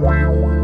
Wow.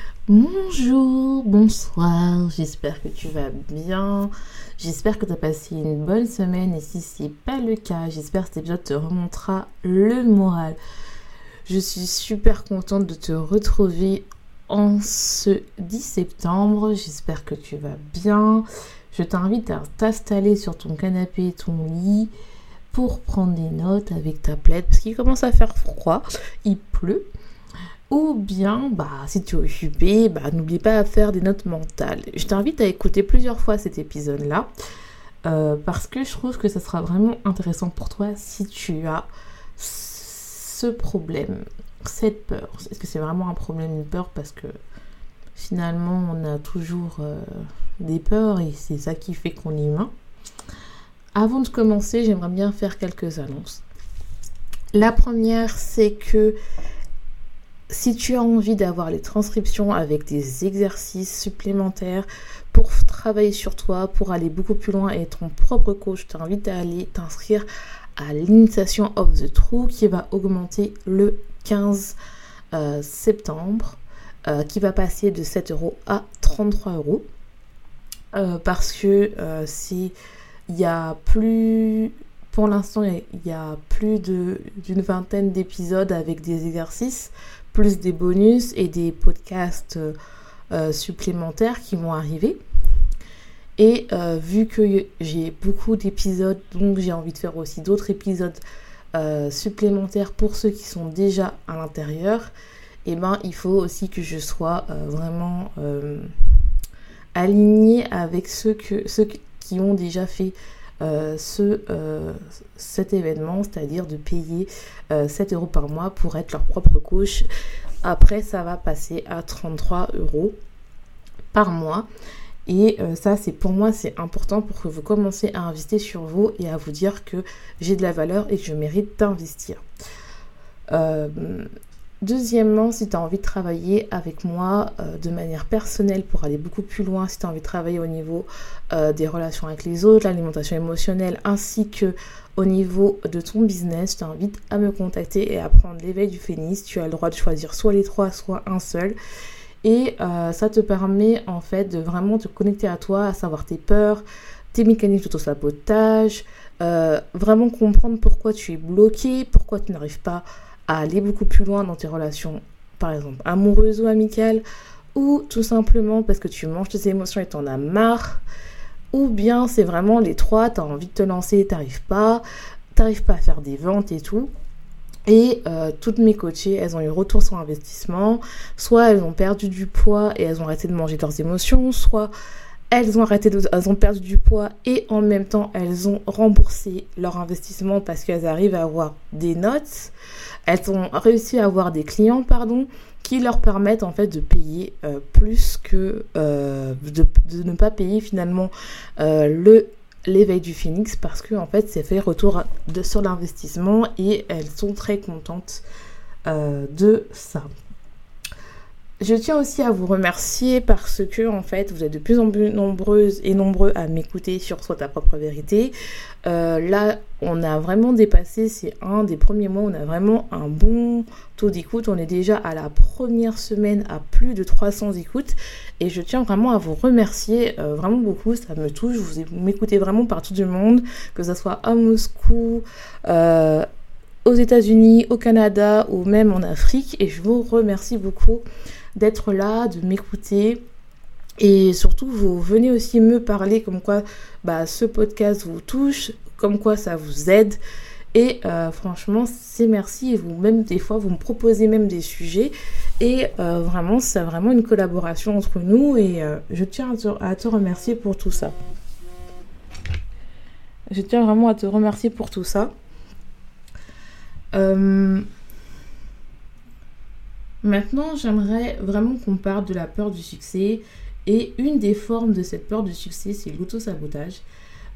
Bonjour, bonsoir, j'espère que tu vas bien. J'espère que tu as passé une bonne semaine et si ce n'est pas le cas, j'espère que cet épisode te remontera le moral. Je suis super contente de te retrouver en ce 10 septembre. J'espère que tu vas bien. Je t'invite à t'installer sur ton canapé, ton lit pour prendre des notes avec ta plaide parce qu'il commence à faire froid, il pleut. Ou bien, bah, si tu es occupé, bah, n'oublie pas à faire des notes mentales. Je t'invite à écouter plusieurs fois cet épisode-là. Euh, parce que je trouve que ça sera vraiment intéressant pour toi si tu as ce problème, cette peur. Est-ce que c'est vraiment un problème, une peur? Parce que finalement, on a toujours euh, des peurs et c'est ça qui fait qu'on est humain. Avant de commencer, j'aimerais bien faire quelques annonces. La première, c'est que si tu as envie d'avoir les transcriptions avec des exercices supplémentaires pour travailler sur toi, pour aller beaucoup plus loin et être ton propre coach, je t'invite à aller t'inscrire à l'initiation of the True qui va augmenter le 15 euh, septembre, euh, qui va passer de 7 euros à 33 euros. Euh, parce que si il y a plus pour l'instant, il y a plus d'une vingtaine d'épisodes avec des exercices plus des bonus et des podcasts euh, supplémentaires qui vont arriver. Et euh, vu que j'ai beaucoup d'épisodes, donc j'ai envie de faire aussi d'autres épisodes euh, supplémentaires pour ceux qui sont déjà à l'intérieur, et eh ben il faut aussi que je sois vraiment alignée avec ceux qui ont déjà fait euh, ce, euh, cet événement, c'est-à-dire de payer 7 euh, euros par mois pour être leur propre coach. Après, ça va passer à 33 euros par mois. Et ça, c'est pour moi, c'est important pour que vous commenciez à investir sur vous et à vous dire que j'ai de la valeur et que je mérite d'investir. Deuxièmement, si tu as envie de travailler avec moi euh, de manière personnelle pour aller beaucoup plus loin, si tu as envie de travailler au niveau euh, des relations avec les autres, l'alimentation émotionnelle, ainsi que au niveau de ton business, je t'invite à me contacter et à prendre l'éveil du phénix. Tu as le droit de choisir soit les trois, soit un seul. Et euh, ça te permet en fait de vraiment te connecter à toi, à savoir tes peurs, tes mécanismes d'auto-sabotage, vraiment comprendre pourquoi tu es bloqué, pourquoi tu n'arrives pas aller beaucoup plus loin dans tes relations, par exemple amoureuses ou amicales, ou tout simplement parce que tu manges tes émotions et t'en as marre, ou bien c'est vraiment les trois, t'as envie de te lancer, t'arrives pas, t'arrives pas à faire des ventes et tout. Et euh, toutes mes coachées, elles ont eu retour sur investissement. Soit elles ont perdu du poids et elles ont arrêté de manger leurs émotions, soit elles ont arrêté elles ont perdu du poids et en même temps elles ont remboursé leur investissement parce qu'elles arrivent à avoir des notes. Elles ont réussi à avoir des clients, pardon, qui leur permettent en fait de payer euh, plus que euh, de, ne pas payer finalement euh, le l'éveil du phoenix parce que en fait c'est fait retour sur l'investissement et elles sont très contentes de ça. Je tiens aussi à vous remercier parce que en fait vous êtes de plus en plus nombreuses et nombreux à m'écouter sur Soit ta propre vérité. Euh, là, on a vraiment dépassé, c'est un des premiers mois, on a vraiment un bon taux d'écoute. On est déjà à la première semaine à plus de 300 écoutes et je tiens vraiment à vous remercier euh, vraiment beaucoup. Ça me touche. Vous m'écoutez vraiment partout du monde, que ce soit à Moscou. Euh, aux États-Unis, au Canada ou même en Afrique. Et je vous remercie beaucoup d'être là, de m'écouter. Et surtout, vous venez aussi me parler comme quoi bah, ce podcast vous touche, comme quoi ça vous aide. Et euh, franchement, c'est merci. Et vous, même des fois, vous me proposez même des sujets. Et euh, vraiment, c'est vraiment une collaboration entre nous. Et euh, je tiens à te, remercier pour tout ça. Je tiens vraiment à te remercier pour tout ça. Maintenant, j'aimerais vraiment qu'on parle de la peur du succès. Et une des formes de cette peur du succès, c'est l'auto-sabotage.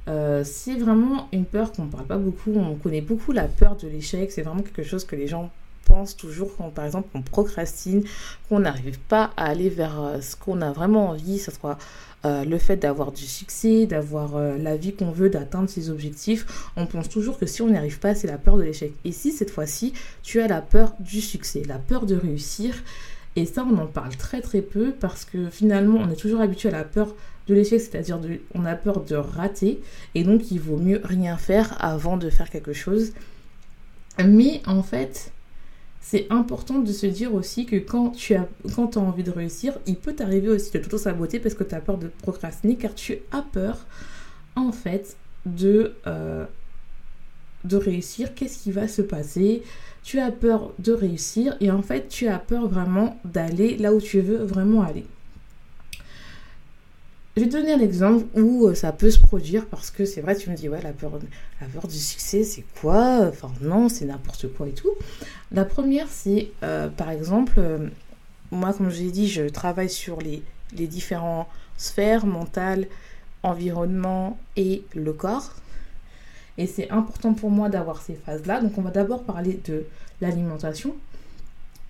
Euh, c'est vraiment une peur qu'on ne parle pas beaucoup. On connaît beaucoup la peur de l'échec. C'est vraiment quelque chose que les gens pensent toujours quand, par exemple, on procrastine, qu'on n'arrive pas à aller vers euh, ce qu'on a vraiment envie, ce soit euh, le fait d'avoir du succès, d'avoir la vie qu'on veut, d'atteindre ses objectifs. On pense toujours que si on n'y arrive pas, c'est la peur de l'échec. Et si cette fois-ci, tu as la peur du succès, la peur de réussir, et ça, on en parle très très peu parce que finalement, on est toujours habitué à la peur de l'échec, c'est-à-dire on a peur de rater et donc il vaut mieux rien faire avant de faire quelque chose. Mais en fait, c'est important de se dire aussi que quand tu as, envie de réussir, il peut t'arriver aussi de tout saboter parce que tu as peur de procrastiner car tu as peur en fait de, euh, de réussir. Qu'est-ce qui va se passer? Tu as peur de réussir et en fait tu as peur vraiment d'aller là où tu veux vraiment aller. Je vais te donner un exemple où euh, ça peut se produire parce que c'est vrai, tu me dis, ouais, la peur, la peur du succès, c'est quoi? Enfin, non, c'est n'importe quoi et tout. La première, c'est euh, par exemple, euh, moi, comme je l'ai dit, je travaille sur les, les différentes sphères mentales, environnement et le corps. Et c'est important pour moi d'avoir ces phases-là. Donc, on va d'abord parler de l'alimentation.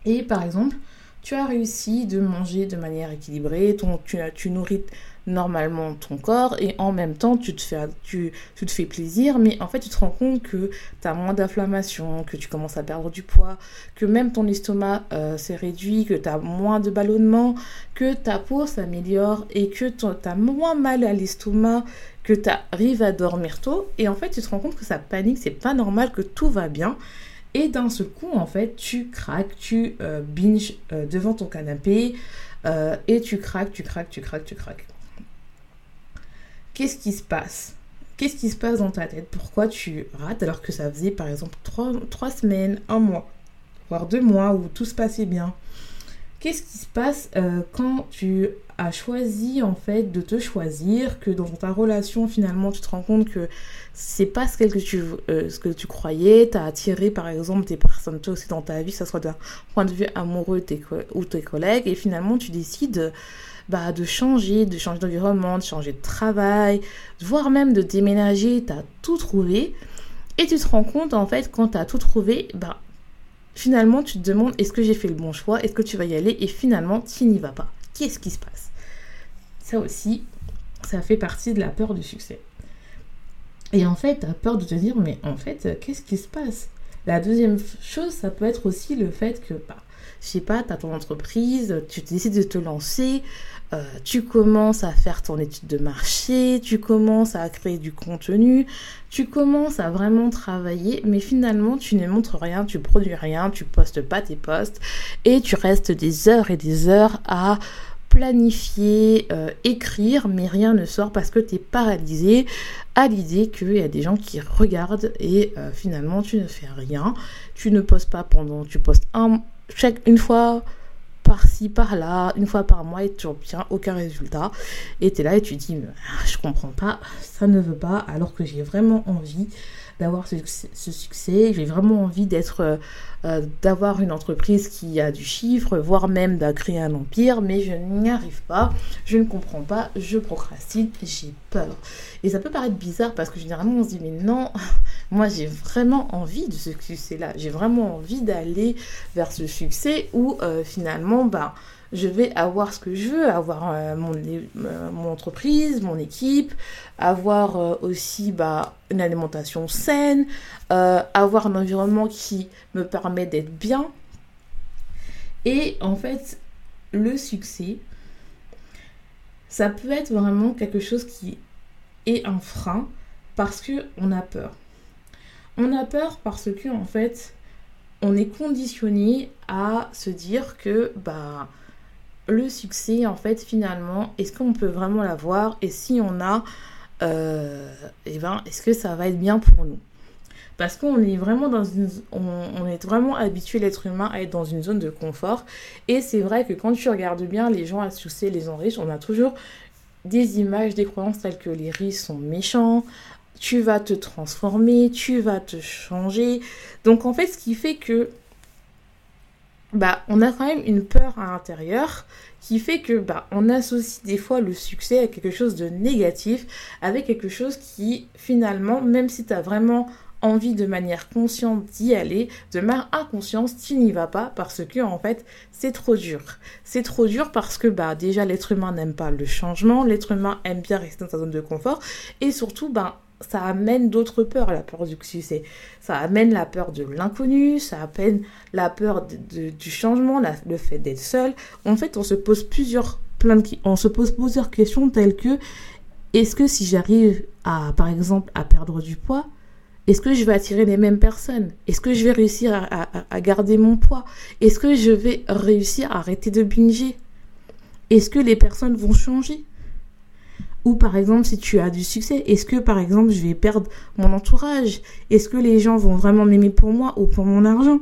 Et par exemple, tu as réussi de manger de manière équilibrée, ton, tu, tu nourris normalement ton corps et en même temps tu te fais, tu, te fais plaisir mais en fait tu te rends compte que tu as moins d'inflammation, que tu commences à perdre du poids, que même ton estomac euh, s'est réduit, que tu as moins de ballonnement, que ta peau s'améliore et que tu as moins mal à l'estomac, que tu arrives à dormir tôt et en fait tu te rends compte que ça panique, c'est pas normal que tout va bien. Et d'un seul coup, en fait, tu craques, tu euh, binges euh, devant ton canapé et tu craques, tu craques, tu craques, tu craques qu'est-ce qui se passe? Qu'est-ce qui se passe dans ta tête? Pourquoi tu rates alors que ça faisait par exemple trois, semaines, un mois, voire deux mois où tout se passait bien? Qu'est-ce qui se passe euh, quand tu as choisi en fait de te choisir, que dans ta relation finalement tu te rends compte que c'est pas ce que tu, euh, ce que tu croyais, tu as attiré par exemple des personnes toi aussi dans ta vie, que ce soit d'un point de vue amoureux ou tes collègues, et finalement tu décides bah, de changer, de changer d'environnement, de changer de travail, voire même de déménager, tu as tout trouvé. Et tu te rends compte, en fait, quand tu as tout trouvé, bah, finalement, tu te demandes est-ce que j'ai fait le bon choix? Est-ce que tu vas y aller? Et finalement, tu n'y vas pas. Qu'est-ce qui se passe? Ça aussi, ça fait partie de la peur du succès. Et en fait, tu as peur de te dire mais en fait, qu'est-ce qui se passe? La deuxième chose, ça peut être aussi le fait que, bah, je sais pas, tu as ton entreprise, tu décides de te lancer, euh, tu commences à faire ton étude de marché, tu commences à créer du contenu, tu commences à vraiment travailler, mais finalement tu ne montres rien, tu produis rien, tu postes pas tes posts et tu restes des heures et des heures à planifier, euh, écrire, mais rien ne sort parce que tu es paralysé à l'idée qu'il y a des gens qui regardent et euh, finalement tu ne fais rien. Tu ne postes pas pendant, tu postes un, chaque, une fois par-ci, par-là, une fois par mois et tu n'obtiens aucun résultat. Et tu es là et tu dis, ah, je comprends pas, ça ne veut pas, alors que j'ai vraiment envie d'avoir ce, succès, j'ai vraiment envie d'être, euh, euh, d'avoir une entreprise qui a du chiffre, voire même créer un empire, mais je n'y arrive pas, je ne comprends pas, je procrastine, j'ai peur. Et ça peut paraître bizarre parce que généralement on se dit mais non, moi j'ai vraiment envie de ce succès-là, j'ai vraiment envie d'aller vers ce succès où euh, finalement bah je vais avoir ce que je veux, avoir euh, mon, euh, mon, entreprise, mon équipe, avoir euh, aussi bah, une alimentation saine, avoir un environnement qui me permet d'être bien. Et en fait, le succès, ça peut être vraiment quelque chose qui est un frein parce qu'on a peur. on a peur parce que en fait, on est conditionné à se dire que bah le succès en fait finalement est-ce qu'on peut vraiment l'avoir? Et si on a euh, eh ben est-ce que ça va être bien pour nous? Parce qu'on est vraiment dans une on, est vraiment habitué l'être humain à être dans une zone de confort. Et c'est vrai que quand tu regardes bien les gens à succès les gens riches on a toujours des images des croyances telles que les riches sont méchants tu vas te transformer tu vas te changer. Donc en fait ce qui fait que bah on a quand même une peur à l'intérieur qui fait que bah, on associe des fois le succès à quelque chose de négatif, avec quelque chose qui finalement, même si tu as vraiment envie de manière consciente d'y aller, de manière inconsciente, tu n'y vas pas parce que en fait, c'est trop dur. C'est trop dur parce que bah déjà l'être humain n'aime pas le changement, l'être humain aime bien rester dans sa zone de confort et surtout bah ça amène d'autres peurs, la peur du succès. Ça amène la peur de l'inconnu, ça amène la peur du changement, le fait d'être seul. En fait, on se pose plusieurs plein on se pose plusieurs questions telles que est-ce que si j'arrive par exemple à perdre du poids, est-ce que je vais attirer les mêmes personnes? Est-ce que je vais réussir à, garder mon poids? Est-ce que je vais réussir à arrêter de binger? Est-ce que les personnes vont changer? Ou par exemple, si tu as du succès, est-ce que par exemple, je vais perdre mon entourage? Est-ce que les gens vont vraiment m'aimer pour moi ou pour mon argent?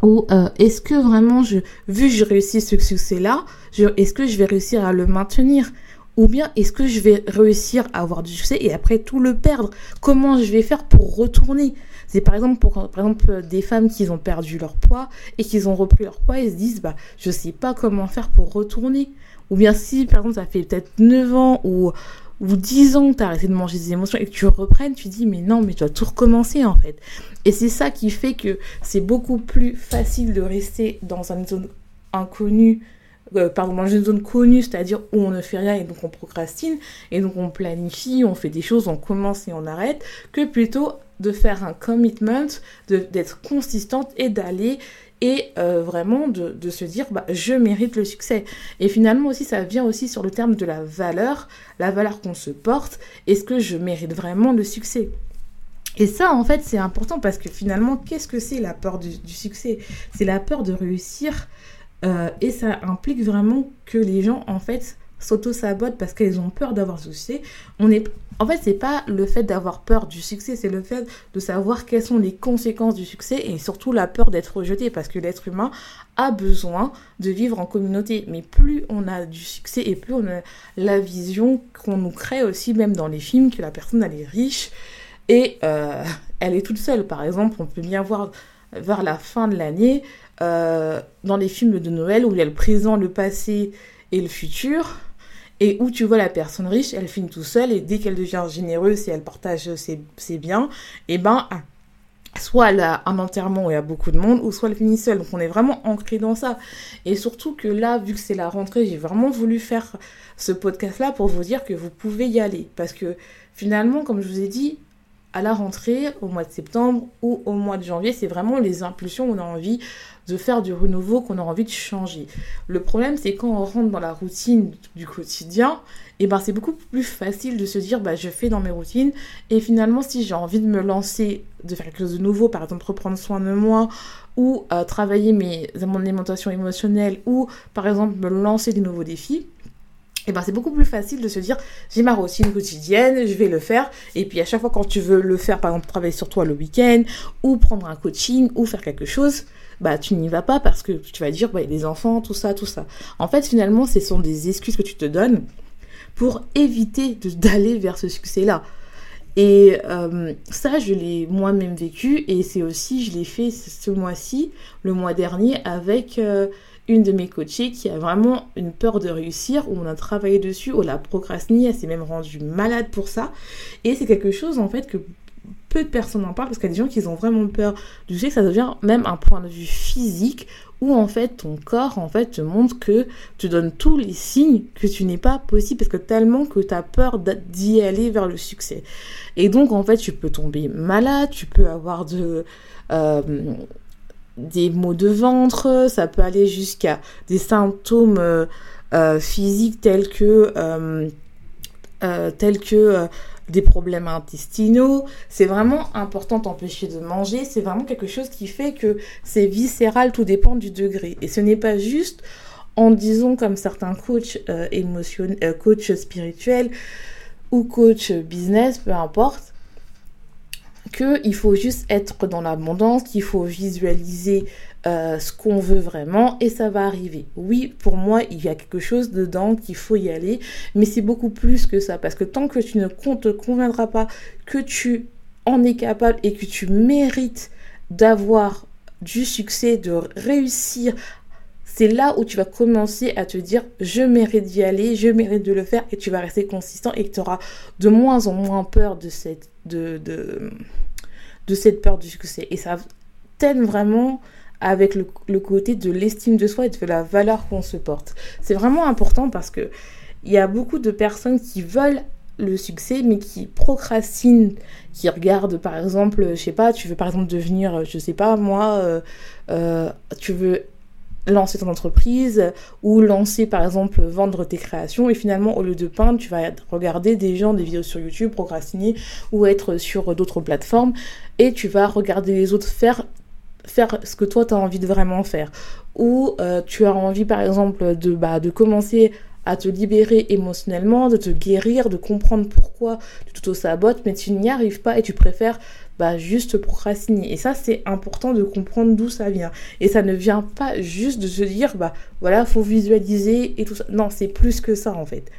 Ou euh, est-ce que vraiment, vu que je réussis ce succès-là, est-ce que je vais réussir à le maintenir? Ou bien est-ce que je vais réussir à avoir du succès et après tout le perdre? Comment je vais faire pour retourner? C'est par exemple pour par exemple des femmes qui ont perdu leur poids et qui ont repris leur poids et se disent bah je sais pas comment faire pour retourner. Ou bien si, par exemple, ça fait peut-être 9 ans ou, ou 10 ans que tu as arrêté de manger des émotions et que tu reprennes, tu dis, mais non, mais tu dois tout recommencer en fait. Et c'est ça qui fait que c'est beaucoup plus facile de rester dans une zone inconnue, euh, pardon, dans une zone connue, c'est-à-dire où on ne fait rien et donc on procrastine, et donc on planifie, on fait des choses, on commence et on arrête, que plutôt de faire un commitment, d'être consistante et d'aller et euh, vraiment de, se dire bah, je mérite le succès. Et finalement aussi ça vient aussi sur le terme de la valeur, la valeur qu'on se porte, est-ce que je mérite vraiment le succès? Et ça, en fait, c'est important parce que finalement, qu'est-ce que c'est la peur du, succès? C'est la peur de réussir euh, et ça implique vraiment que les gens, en fait, s'auto-sabotent parce qu'elles ont peur d'avoir succès. On est en fait, c'est pas le fait d'avoir peur du succès, c'est le fait de savoir quelles sont les conséquences du succès et surtout la peur d'être rejeté parce que l'être humain a besoin de vivre en communauté. Mais plus on a du succès et plus on a la vision qu'on nous crée aussi, même dans les films, que la personne elle est riche et euh, elle est toute seule. Par exemple, on peut bien voir vers la fin de l'année euh, dans les films de Noël où il y a le présent, le passé et le futur et où tu vois la personne riche, elle finit tout seule et dès qu'elle devient généreuse et elle partage ses, biens, et eh ben soit elle a un enterrement où il y a beaucoup de monde, ou soit elle finit seule. Donc on est vraiment ancré dans ça. Et surtout que là, vu que c'est la rentrée, j'ai vraiment voulu faire ce podcast-là pour vous dire que vous pouvez y aller. Parce que finalement, comme je vous ai dit, à la rentrée, au mois de septembre ou au mois de janvier, c'est vraiment les impulsions où on a envie de faire du renouveau, qu'on a envie de changer. Le problème, c'est quand on rentre dans la routine du quotidien, et eh ben c'est beaucoup plus facile de se dire bah je fais dans mes routines et finalement si j'ai envie de me lancer de faire quelque chose de nouveau par exemple reprendre soin de moi ou euh, travailler mes mon alimentation émotionnelle ou par exemple me lancer des nouveaux défis et eh ben c'est beaucoup plus facile de se dire j'ai ma routine quotidienne, je vais le faire. Et puis à chaque fois quand tu veux le faire, par exemple travailler sur toi le week-end, ou prendre un coaching, ou faire quelque chose, bah tu n'y vas pas parce que tu vas dire bah des enfants, tout ça, tout ça. En fait finalement ce sont des excuses que tu te donnes pour éviter d'aller vers ce succès-là. Et euh, ça, je l'ai moi-même vécu et c'est aussi, je l'ai fait ce mois-ci, le mois dernier, avec euh, une de mes coachées qui a vraiment une peur de réussir, où on a travaillé dessus, où la procrastine, elle s'est même rendue malade pour ça. Et c'est quelque chose en fait que peu de personnes en parlent parce qu'il y a des gens qui ont vraiment peur du que ça devient même un point de vue physique où en fait ton corps en fait te montre que tu donnes tous les signes que tu n'es pas possible parce que tellement que tu as peur d'y aller vers le succès. Et donc en fait tu peux tomber malade, tu peux avoir de... Euh, des maux de ventre, ça peut aller jusqu'à des symptômes euh, euh, physiques tels que, euh, des problèmes intestinaux. C'est vraiment important d'empêcher de manger. C'est vraiment quelque chose qui fait que c'est viscéral, tout dépend du degré. Et ce n'est pas juste en disant comme certains coachs coachs spirituels ou coach business, peu importe, qu'il faut juste être dans l'abondance, qu'il faut visualiser euh, ce qu'on veut vraiment et ça va arriver. Oui, pour moi, il y a quelque chose dedans qu'il faut y aller, mais c'est beaucoup plus que ça parce que tant que tu ne te conviendras pas que tu en es capable et que tu mérites d'avoir du succès, de réussir c'est là où tu vas commencer à te dire je mérite d'y aller, je mérite de le faire et tu vas rester consistant et que tu auras de moins en moins peur de cette, de, de, cette peur du succès. Et ça t'aide vraiment avec le, le, côté de l'estime de soi et de la valeur qu'on se porte. C'est vraiment important parce que il y a beaucoup de personnes qui veulent le succès mais qui procrastinent, qui regardent par exemple, je sais pas, tu veux par exemple devenir, je sais pas moi, euh, euh, tu veux lancer ton entreprise ou lancer par exemple vendre tes créations. Et finalement au lieu de peindre tu vas regarder des gens des vidéos sur YouTube procrastiner ou être sur d'autres plateformes. Et tu vas regarder les autres faire faire ce que toi tu as envie de vraiment faire. Ou euh, tu as envie par exemple de bah, de commencer à te libérer émotionnellement, de te guérir, de comprendre pourquoi tu t'auto-sabotes, mais tu n'y arrives pas et tu préfères bah, juste procrastiner. Et ça, c'est important de comprendre d'où ça vient. Et ça ne vient pas juste de se dire, bah voilà, faut visualiser et tout ça. Non, c'est plus que ça en fait.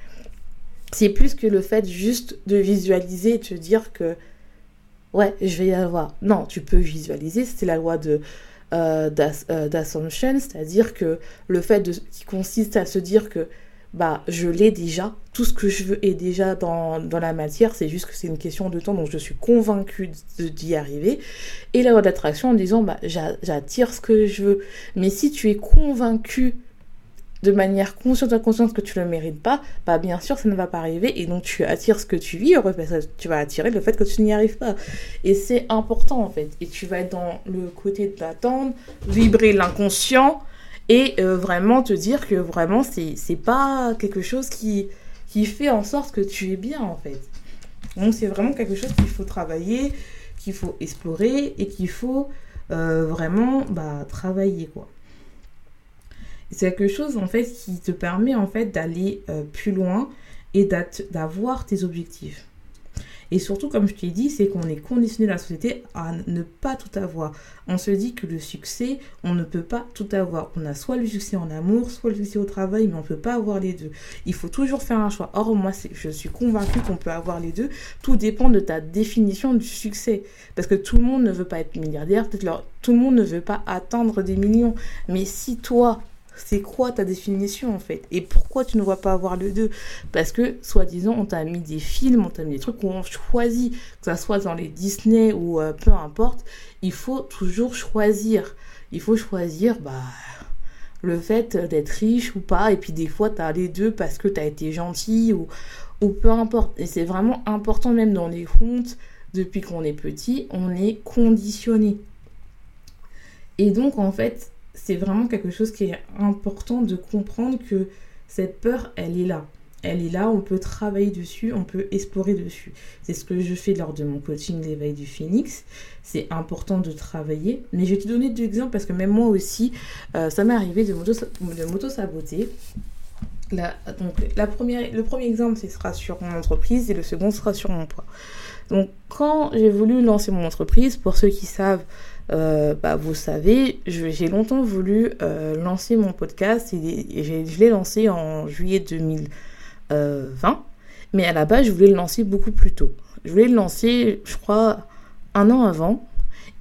C'est plus que le fait juste de visualiser et de te dire que, ouais, je vais y avoir. Non, tu peux visualiser, c'est la loi de euh, euh d'assumption, c'est-à-dire que le fait qui consiste à se dire que bah je l'ai déjà. Tout ce que je veux est déjà dans, la matière, c'est juste que c'est une question de temps, donc je suis convaincue d'y arriver. Et la loi d'attraction en disant bah j'attire ce que je veux. Mais si tu es convaincu de manière consciente ou inconsciente que tu ne le mérites pas, bah bien sûr ça ne va pas arriver et donc tu attires ce que tu vis, tu vas attirer le fait que tu n'y arrives pas. Et c'est important en fait. Et tu vas être dans le côté de vibrer l'inconscient, et euh, vraiment te dire que vraiment c'est pas quelque chose qui qui fait en sorte que tu es bien en fait. Donc c'est vraiment quelque chose qu'il faut travailler, qu'il faut explorer et qu'il faut euh, vraiment bah, travailler quoi. C'est quelque chose en fait qui te permet en fait d'aller euh, plus loin et d'avoir tes objectifs. Et surtout, comme je t'ai dit, c'est qu'on est conditionné dans la société à ne pas tout avoir. On se dit que le succès, on ne peut pas tout avoir. On a soit le succès en amour, soit le succès au travail, mais on ne peut pas avoir les deux. Il faut toujours faire un choix. Or, moi, je suis convaincue qu'on peut avoir les deux. Tout dépend de ta définition du succès. Parce que tout le monde ne veut pas être milliardaire, tout le monde ne veut pas atteindre des millions. Mais si toi, c'est quoi ta définition en fait? Et pourquoi tu ne vois pas avoir le deux? Parce que, soi-disant, on t'a mis des films, on t'a mis des trucs qu'on choisit, que ce soit dans les Disney ou euh, peu importe, il faut toujours choisir. Il faut choisir, bah le fait d'être riche ou pas, et puis des fois tu as les deux parce que tu as été gentil ou, ou peu importe. Et c'est vraiment important même dans les comptes, depuis qu'on est petit, on est conditionné. Et donc en fait, c'est vraiment quelque chose qui est important de comprendre que cette peur, elle est là. Elle est là, on peut travailler dessus, on peut explorer dessus. C'est ce que je fais lors de mon coaching l'éveil du phoenix. C'est important de travailler. Mais je vais te donner deux exemples parce que même moi aussi, euh, ça m'est arrivé de m'auto-saboter. La première, le premier exemple, ce sera sur mon entreprise et le second sera sur mon poids. Donc, quand j'ai voulu lancer mon entreprise, pour ceux qui savent, euh, bah, vous savez, j'ai longtemps voulu euh, lancer mon podcast et, je l'ai lancé en juillet 2020. Mais à la base, je voulais le lancer beaucoup plus tôt. Je voulais le lancer, je crois, un an avant.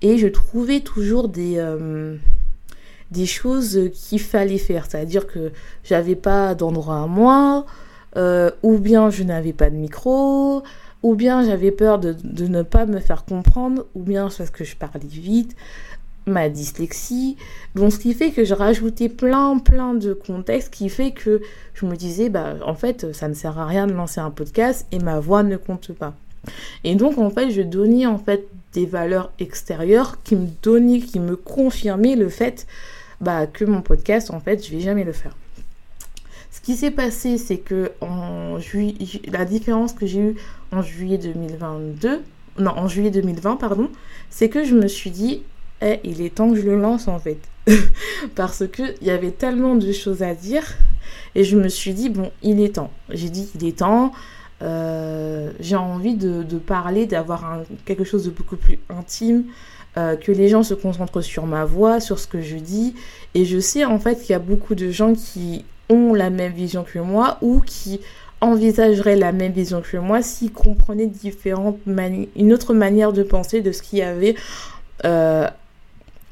Et je trouvais toujours des, euh, des choses qu'il fallait faire. C'est-à-dire que j'avais pas d'endroit à moi, ou bien je n'avais pas de micro, ou bien j'avais peur de, ne pas me faire comprendre, ou bien parce que je parlais vite, ma dyslexie. Donc ce qui fait que je rajoutais plein plein de contextes qui fait que je me disais bah en fait ça ne sert à rien de lancer un podcast et ma voix ne compte pas. Et donc en fait je donnais en fait des valeurs extérieures qui me donnaient, qui me confirmaient le fait bah, que mon podcast en fait je vais jamais le faire. Ce qui s'est passé, c'est que en la différence que j'ai eue en juillet 2022, non, en juillet 2020, pardon, c'est que je me suis dit, eh, il est temps que je le lance en fait. Parce qu'il y avait tellement de choses à dire. Et je me suis dit, bon, il est temps. J'ai dit, il est temps. Euh, j'ai envie de, parler, d'avoir quelque chose de beaucoup plus intime, euh, que les gens se concentrent sur ma voix, sur ce que je dis. Et je sais en fait qu'il y a beaucoup de gens qui ont la même vision que moi ou qui envisageraient la même vision que moi s'ils comprenaient différentes une autre manière de penser de ce qu'il y avait euh,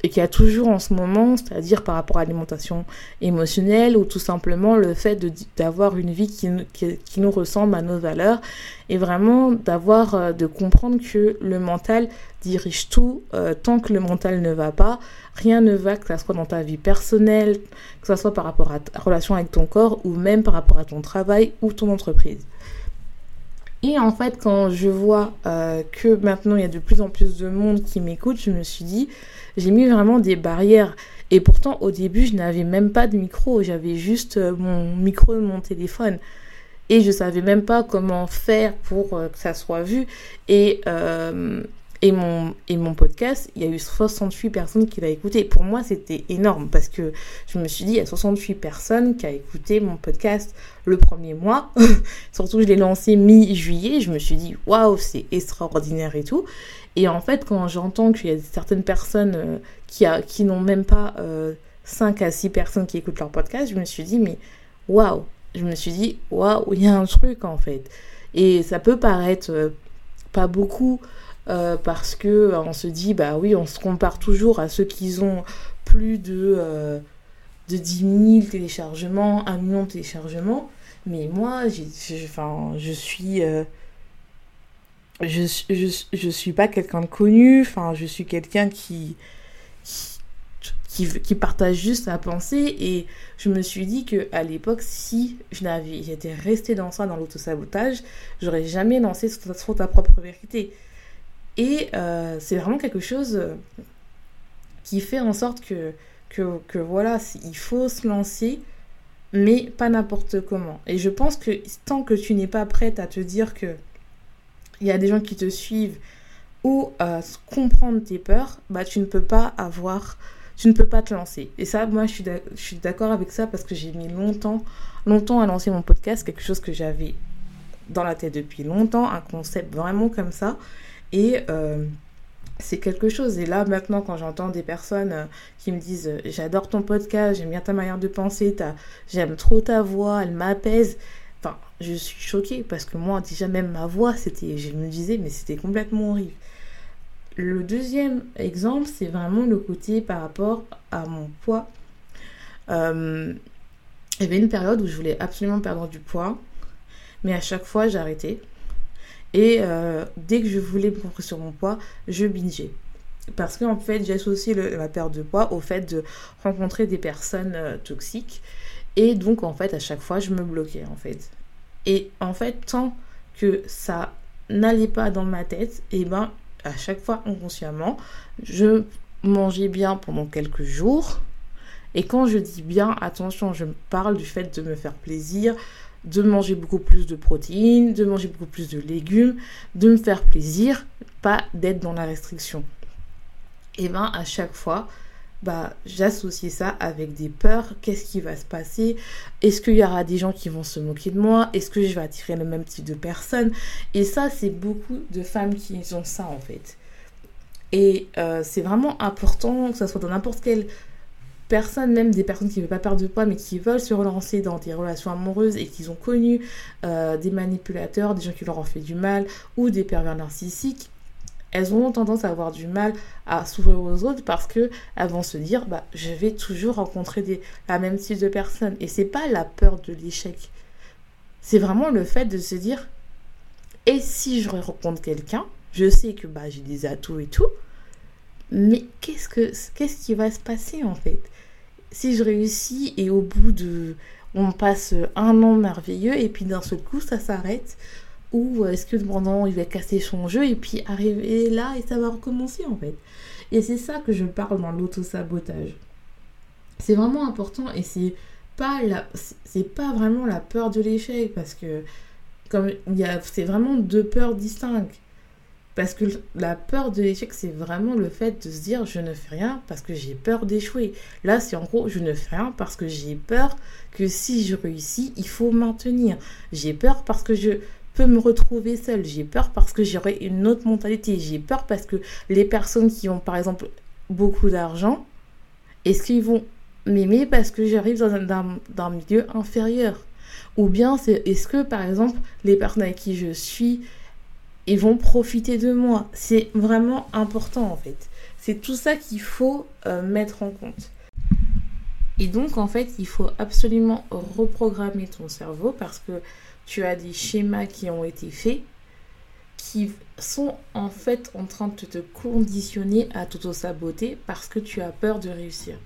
et qu'il y a toujours en ce moment, c'est-à-dire par rapport à l'alimentation émotionnelle ou tout simplement le fait d'avoir une vie qui, qui, nous ressemble à nos valeurs et vraiment d'avoir, euh, de comprendre que le mental dirige tout, euh, tant que le mental ne va pas, rien ne va, que ce soit dans ta vie personnelle, que ce soit par rapport à ta relation avec ton corps ou même par rapport à ton travail ou ton entreprise. Et en fait, quand je vois euh, que maintenant il y a de plus en plus de monde qui m'écoute, je me suis dit, j'ai mis vraiment des barrières. Et pourtant, au début, je n'avais même pas de micro, j'avais juste euh, mon micro mon téléphone. Et je savais même pas comment faire pour euh, que ça soit vu. Et et mon, et mon podcast, il y a eu 68 personnes qui l'ont écouté. Pour moi, c'était énorme parce que je me suis dit, il y a 68 personnes qui ont écouté mon podcast le premier mois. Surtout, je l'ai lancé mi-juillet. Je me suis dit, waouh, c'est extraordinaire et tout. Et en fait, quand j'entends qu'il y a certaines personnes euh, qui, a, qui n'ont même pas 5 euh, à 6 personnes qui écoutent leur podcast, je me suis dit, mais waouh. Je me suis dit, waouh, il y a un truc en fait. Et ça peut paraître euh, pas beaucoup euh, parce que euh, on se dit bah oui on se compare toujours à ceux qui ont plus de, euh, de 10 000 téléchargements, 1 million de téléchargements. Mais moi j'ai, enfin, je suis je, je, je, suis pas quelqu'un de connu. Enfin je suis quelqu'un qui qui, qui partage juste sa pensée. Et je me suis dit que à l'époque si je n'avais j'étais restée dans ça dans l'autosabotage j'aurais jamais lancé sur ta propre vérité et euh, c'est vraiment quelque chose euh, qui fait en sorte que, que, voilà, il faut se lancer, mais pas n'importe comment. Et je pense que tant que tu n'es pas prête à te dire que il y a des gens qui te suivent ou à comprendre tes peurs, bah tu ne peux pas avoir, tu ne peux pas te lancer. Et ça, moi, je suis d'accord avec ça parce que j'ai mis longtemps, longtemps à lancer mon podcast, quelque chose que j'avais dans la tête depuis longtemps, un concept vraiment comme ça. Et euh, c'est quelque chose. Et là, maintenant, quand j'entends des personnes euh, qui me disent euh, J'adore ton podcast, j'aime bien ta manière de penser, j'aime trop ta voix, elle m'apaise. Enfin, je suis choquée parce que moi, déjà, même ma voix, c'était, je me disais, mais c'était complètement horrible. Le deuxième exemple, c'est vraiment le côté par rapport à mon poids. il y avait une période où je voulais absolument perdre du poids, mais à chaque fois, j'arrêtais et euh, dès que je voulais me concentrer sur mon poids, je bingeais. Parce qu'en fait, j'associe la perte de poids au fait de rencontrer des personnes euh, toxiques. Et donc, en fait, à chaque fois, je me bloquais, en fait. Et en fait, tant que ça n'allait pas dans ma tête, et ben, à chaque fois, inconsciemment, je mangeais bien pendant quelques jours. Et quand je dis bien, attention, je parle du fait de me faire plaisir, de manger beaucoup plus de protéines, de manger beaucoup plus de légumes, de me faire plaisir, pas d'être dans la restriction. Et ben à chaque fois, bah j'associe ça avec des peurs. Qu'est-ce qui va se passer? Est-ce qu'il y aura des gens qui vont se moquer de moi? Est-ce que je vais attirer le même type de personnes? Et ça, c'est beaucoup de femmes qui ont ça en fait. Et euh, c'est vraiment important que ça soit dans n'importe quel même des personnes qui ne veulent pas perdre de poids mais qui veulent se relancer dans des relations amoureuses et qui ont connu euh, des manipulateurs, des gens qui leur ont fait du mal ou des pervers narcissiques, elles ont tendance à avoir du mal à s'ouvrir aux autres parce que elles vont se dire bah je vais toujours rencontrer des, la même type de personnes et c'est pas la peur de l'échec. C'est vraiment le fait de se dire et si je rencontre quelqu'un, je sais que bah j'ai des atouts et tout, mais qu'est-ce que qu'est-ce qui va se passer en fait? Si je réussis et au bout de on passe un an merveilleux et puis d'un seul coup ça s'arrête. Ou est-ce que pendant il va casser son jeu et puis arriver là et ça va recommencer en fait. Et c'est ça que je parle dans l'auto-sabotage. C'est vraiment important et c'est pas la c'est pas vraiment la peur de l'échec parce que comme il y a c'est vraiment deux peurs distinctes parce que la peur de l'échec, c'est vraiment le fait de se dire je ne fais rien parce que j'ai peur d'échouer. Là, c'est en gros je ne fais rien parce que j'ai peur que si je réussis, il faut maintenir. J'ai peur parce que je peux me retrouver seule. J'ai peur parce que j'aurai une autre mentalité. J'ai peur parce que les personnes qui ont par exemple beaucoup d'argent, est-ce qu'ils vont m'aimer parce que j'arrive dans un, dans un milieu inférieur? Ou bien c'est est-ce que par exemple les personnes avec qui je suis ils vont profiter de moi. C'est vraiment important en fait. C'est tout ça qu'il faut euh, mettre en compte. Et donc en fait, il faut absolument reprogrammer ton cerveau parce que tu as des schémas qui ont été faits qui sont en fait en train de te conditionner à t'auto-saboter parce que tu as peur de réussir.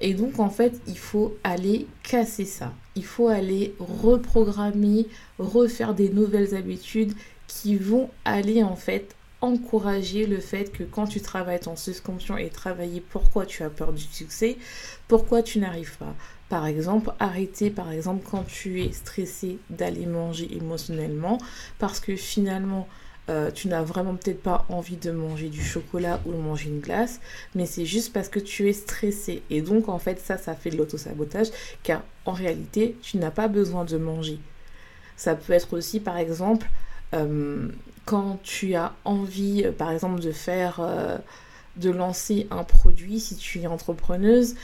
Et donc en fait, il faut aller casser ça. Il faut aller reprogrammer, refaire des nouvelles habitudes qui vont aller en fait encourager le fait que quand tu travailles ton suspension et travailler pourquoi tu as peur du succès, pourquoi tu n'arrives pas? Par exemple, arrêter par exemple quand tu es stressé d'aller manger émotionnellement parce que finalement euh, tu n'as vraiment peut-être pas envie de manger du chocolat ou de manger une glace, mais c'est juste parce que tu es stressé. Et donc en fait ça, ça fait de l'autosabotage car en réalité tu n'as pas besoin de manger. Ça peut être aussi par exemple euh, quand tu as envie, euh, par exemple, de faire, euh, de lancer un produit, si tu es entrepreneuse,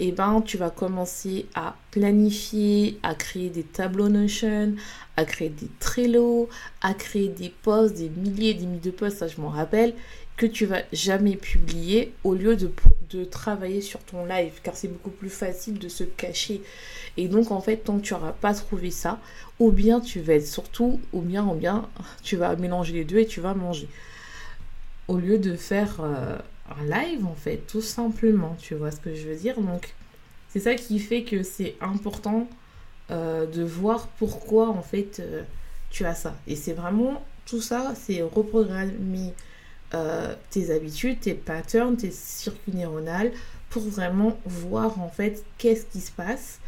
et eh ben, tu vas commencer à planifier, à créer des tableaux Notion, à créer des Trello, à créer des posts, des milliers et des milliers de posts, ça je m'en rappelle, que tu vas jamais publier au lieu de, de travailler sur ton live, car c'est beaucoup plus facile de se cacher. Et donc en fait, tant que tu n'auras pas trouvé ça, ou bien tu vas être surtout, ou bien, ou bien, tu vas mélanger les deux et tu vas manger. Au lieu de faire... Euh, un live en fait, tout simplement, tu vois ce que je veux dire? Donc c'est ça qui fait que c'est important euh, de voir pourquoi en fait euh, tu as ça. Et c'est vraiment tout ça, c'est reprogrammer euh, tes habitudes, tes patterns, tes circuits neuronales pour vraiment voir en fait qu'est-ce qui se passe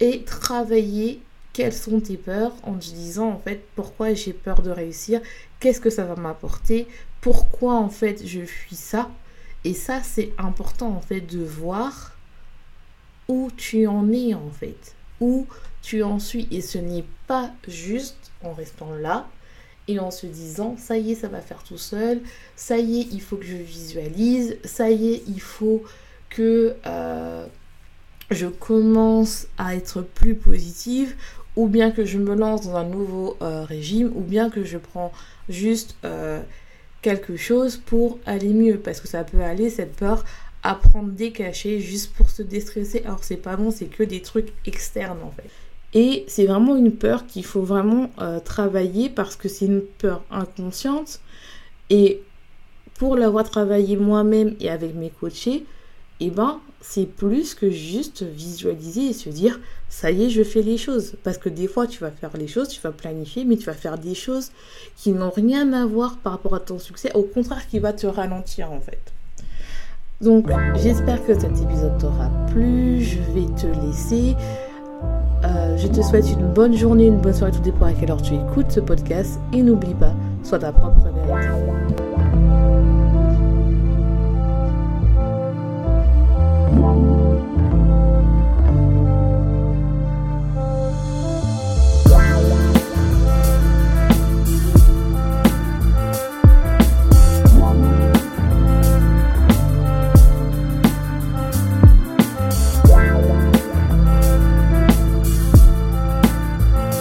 et travailler quelles sont tes peurs en te disant en fait pourquoi j'ai peur de réussir, qu'est-ce que ça va m'apporter, pourquoi en fait je fuis ça et ça, c'est important en fait de voir où tu en es en fait, où tu en suis. Et ce n'est pas juste en restant là et en se disant, ça y est, ça va faire tout seul, ça y est, il faut que je visualise, ça y est, il faut que euh, je commence à être plus positive, ou bien que je me lance dans un nouveau euh, régime, ou bien que je prends juste... Euh, quelque chose pour aller mieux. Parce que ça peut aller, cette peur, à prendre des cachets juste pour se déstresser. Alors c'est pas bon, c'est que des trucs externes en fait. Et c'est vraiment une peur qu'il faut vraiment euh, travailler parce que c'est une peur inconsciente. Et pour l'avoir travaillé moi-même et avec mes coachés, eh ben, c'est plus que juste visualiser et se dire ça y est, je fais les choses. Parce que des fois, tu vas faire les choses, tu vas planifier, mais tu vas faire des choses qui n'ont rien à voir par rapport à ton succès, au contraire, qui va te ralentir en fait. Donc, j'espère que cet épisode t'aura plu. Je vais te laisser. Euh, je te souhaite une bonne journée, une bonne soirée, tout dépend à quelle heure tu écoutes ce podcast. Et n'oublie pas, sois ta propre vérité.